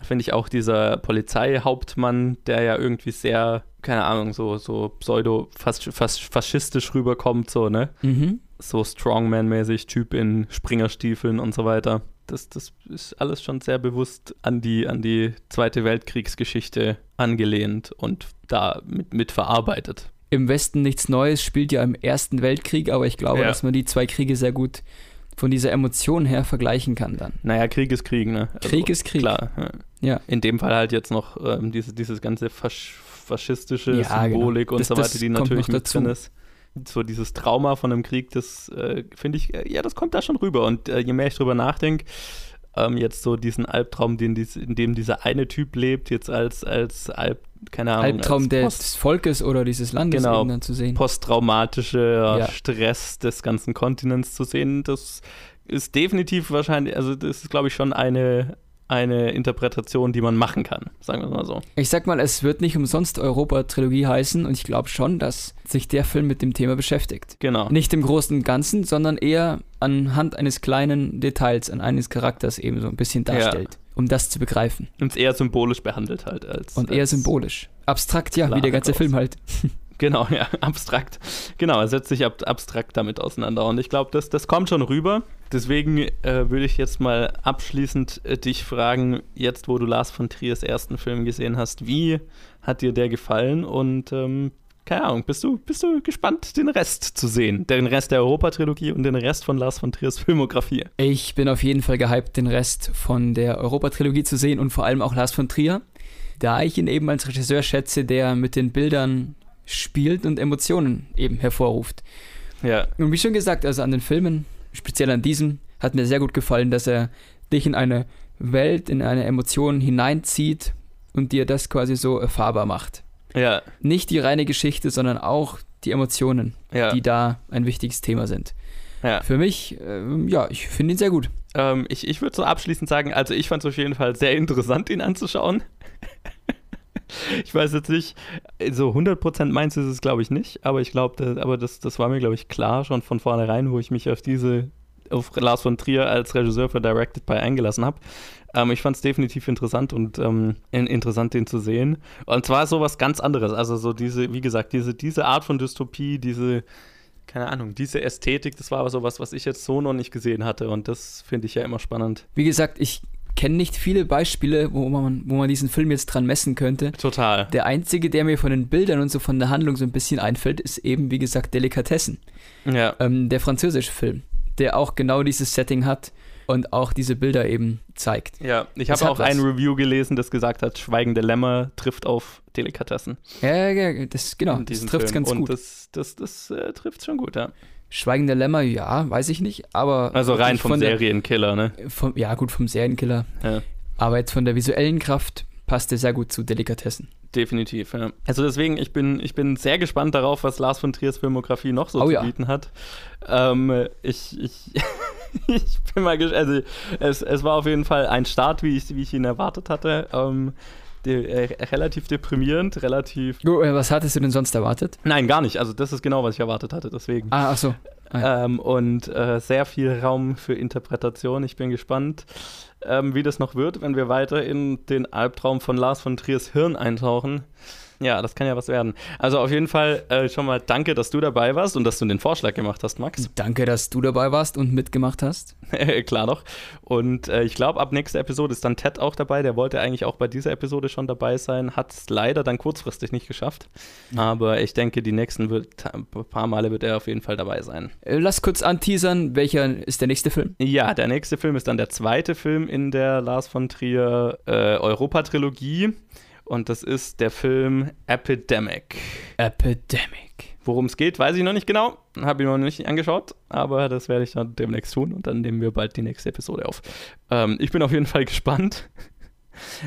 finde ich auch dieser Polizeihauptmann, der ja irgendwie sehr, keine Ahnung, so, so pseudo fast, fast faschistisch rüberkommt, so, ne? Mhm. So Strongman-mäßig, Typ in Springerstiefeln und so weiter. Das, das ist alles schon sehr bewusst an die, an die Zweite Weltkriegsgeschichte angelehnt und da mit, mit verarbeitet. Im Westen nichts Neues spielt ja im Ersten Weltkrieg, aber ich glaube, Ja. dass man die zwei Kriege sehr gut von dieser Emotion her vergleichen kann dann. Naja, Krieg ist Krieg, ne? Krieg ist Krieg. Klar. Ja. Ja. In dem Fall halt jetzt noch ähm, diese, dieses ganze fasch faschistische Ja, Symbolik genau. und Das- so das weiter, die natürlich mit dazu. drin ist. So dieses Trauma von einem Krieg, das äh, finde ich, äh, ja, das kommt da schon rüber. Und äh, je mehr ich drüber nachdenke, ähm, jetzt so diesen Albtraum, den in dem dieser eine Typ lebt, jetzt als, als Alb, keine Ahnung, Albtraum des, Volkes oder dieses Landes Genau. dann zu sehen. posttraumatischer Ja. Stress des ganzen Kontinents zu sehen, das ist definitiv wahrscheinlich, also das ist, glaube ich, schon eine, eine Interpretation, die man machen kann, sagen wir mal so. Ich sag mal, es wird nicht umsonst Europa-Trilogie heißen und ich glaube schon, dass sich der Film mit dem Thema beschäftigt. Genau. Nicht im Großen und Ganzen, sondern eher anhand eines kleinen Details, an eines Charakters eben so ein bisschen Ja. darstellt, um das zu begreifen. Und es eher symbolisch behandelt halt als. Und eher als, symbolisch. Abstrakt, ja, wie der ganze. Film halt. Genau, ja, abstrakt. Genau, er setzt sich ab, abstrakt damit auseinander. Und ich glaube, das, das kommt schon rüber. Deswegen äh, würde ich jetzt mal abschließend äh, dich fragen, jetzt wo du Lars von Triers ersten Film gesehen hast, wie hat dir der gefallen? Und ähm, keine Ahnung, bist du, bist du gespannt, den Rest zu sehen? Den Rest der Europa-Trilogie und den Rest von Lars von Triers Filmografie. Ich bin auf jeden Fall gehypt, den Rest von der Europa-Trilogie zu sehen und vor allem auch Lars von Trier, da ich ihn eben als Regisseur schätze, der mit den Bildern spielt und Emotionen eben hervorruft. Ja, Und wie schon gesagt, also an den Filmen, speziell an diesem, hat mir sehr gut gefallen, dass er dich in eine Welt, in eine Emotion hineinzieht und dir das quasi so erfahrbar macht. Ja, Nicht die reine Geschichte, sondern auch die Emotionen, ja. die da ein wichtiges Thema sind. ja. Für mich, ähm, ja, ich finde ihn sehr gut. Ähm, ich ich würde so abschließend sagen, also ich fand es auf jeden Fall sehr interessant, ihn anzuschauen. ich weiß jetzt nicht, so 100% meins ist es, glaube ich, nicht, aber ich glaube, aber das, das war mir, glaube ich, klar schon von vornherein, wo ich mich auf diese, auf Lars von Trier als Regisseur für Directed by eingelassen habe. Ähm, ich fand es definitiv interessant und ähm, in, interessant, den zu sehen. Und zwar so was ganz anderes, also so diese, wie gesagt, diese, diese Art von Dystopie, diese, keine Ahnung, diese Ästhetik, das war aber sowas, was ich jetzt so noch nicht gesehen hatte und das finde ich ja immer spannend. Wie gesagt, ich kenne nicht viele Beispiele, wo man, wo man diesen Film jetzt dran messen könnte. Total. Der einzige, der mir von den Bildern und so von der Handlung so ein bisschen einfällt, ist eben, wie gesagt, Delikatessen. Ja. Ähm, der französische Film, der auch genau dieses Setting hat und auch diese Bilder eben zeigt. Ja, ich habe auch ein was. Review gelesen, das gesagt hat, Schweigende Lämmer trifft auf Delikatessen. Ja, ja, ja, das, genau, das trifft es ganz Und gut. das, das, das äh, trifft schon gut, ja. Schweigende Lämmer, ja, weiß ich nicht, aber. Also rein vom der- Serienkiller, ne? Vom, ja, gut, vom Serienkiller. Ja. Aber jetzt von der visuellen Kraft passt er sehr gut zu Delikatessen. Definitiv, ja. Also deswegen, ich bin, ich bin sehr gespannt darauf, was Lars von Triers Filmografie noch so Oh zu ja. bieten hat. Ähm, ich, ich, ich bin mal gespannt. Also es, es war auf jeden Fall ein Start, wie ich, wie ich ihn erwartet hatte. Ähm, De äh, relativ deprimierend, relativ. Äh, was hattest du denn sonst erwartet? Nein, gar nicht. Also, das ist genau, was ich erwartet hatte, deswegen. Ah, ach so. Ah, ja. ähm, und äh, sehr viel Raum für Interpretation. Ich bin gespannt, ähm, wie das noch wird, wenn wir weiter in den Albtraum von Lars von Triers Hirn eintauchen. Ja, das kann ja was werden. Also auf jeden Fall äh, schon mal danke, dass du dabei warst und dass du den Vorschlag gemacht hast, Max. Danke, dass du dabei warst und mitgemacht hast. Klar doch. Und äh, ich glaube, ab nächster Episode ist dann Ted auch dabei. Der wollte eigentlich auch bei dieser Episode schon dabei sein, hat es leider dann kurzfristig nicht geschafft. Aber ich denke, die nächsten wird, paar Male wird er auf jeden Fall dabei sein. Äh, lass kurz anteasern, welcher ist der nächste Film? Ja, der nächste Film ist dann der zweite Film in der Lars von Trier äh, Europa-Trilogie und das ist der Film Epidemic. Epidemic. Worum es geht, weiß ich noch nicht genau. Habe ich noch nicht angeschaut, aber das werde ich dann demnächst tun und dann nehmen wir bald die nächste Episode auf. Ähm, ich bin auf jeden Fall gespannt.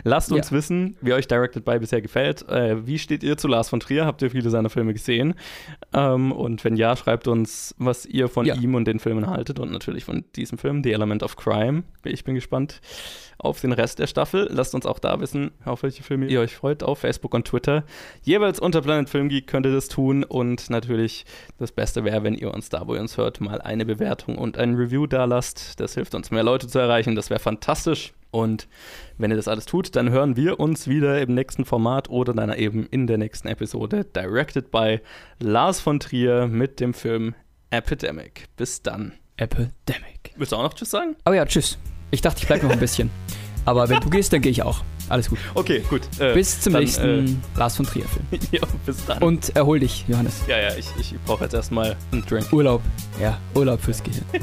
Lasst uns ja. wissen, wie euch Directed by bisher gefällt. Äh, wie steht ihr zu Lars von Trier? Habt ihr viele seiner Filme gesehen? Ähm, und wenn ja, schreibt uns, was ihr von ja. ihm und den Filmen haltet und natürlich von diesem Film, The Element of Crime. Ich bin gespannt auf den Rest der Staffel. Lasst uns auch da wissen, auf welche Filme ihr euch freut, auf Facebook und Twitter. Jeweils unter Planet Film Geek könnt ihr das tun und natürlich das Beste wäre, wenn ihr uns da, wo ihr uns hört, mal eine Bewertung und ein Review da lasst. Das hilft uns, mehr Leute zu erreichen. Das wäre fantastisch. Und wenn ihr das alles tut, dann hören wir uns wieder im nächsten Format oder dann eben in der nächsten Episode, directed by Lars von Trier mit dem Film Epidemic. Bis dann. Epidemic. Willst du auch noch Tschüss sagen? Oh ja, Tschüss. Ich dachte, ich bleibe noch ein bisschen. Aber wenn du gehst, dann gehe ich auch. Alles gut. Okay, gut. Äh, bis zum dann, nächsten äh, Lars von Trier Film. ja, bis dann. Und erhol dich, Johannes. Ja, ja, ich, ich brauche jetzt erstmal einen Drink. Urlaub. Ja, Urlaub fürs Gehirn.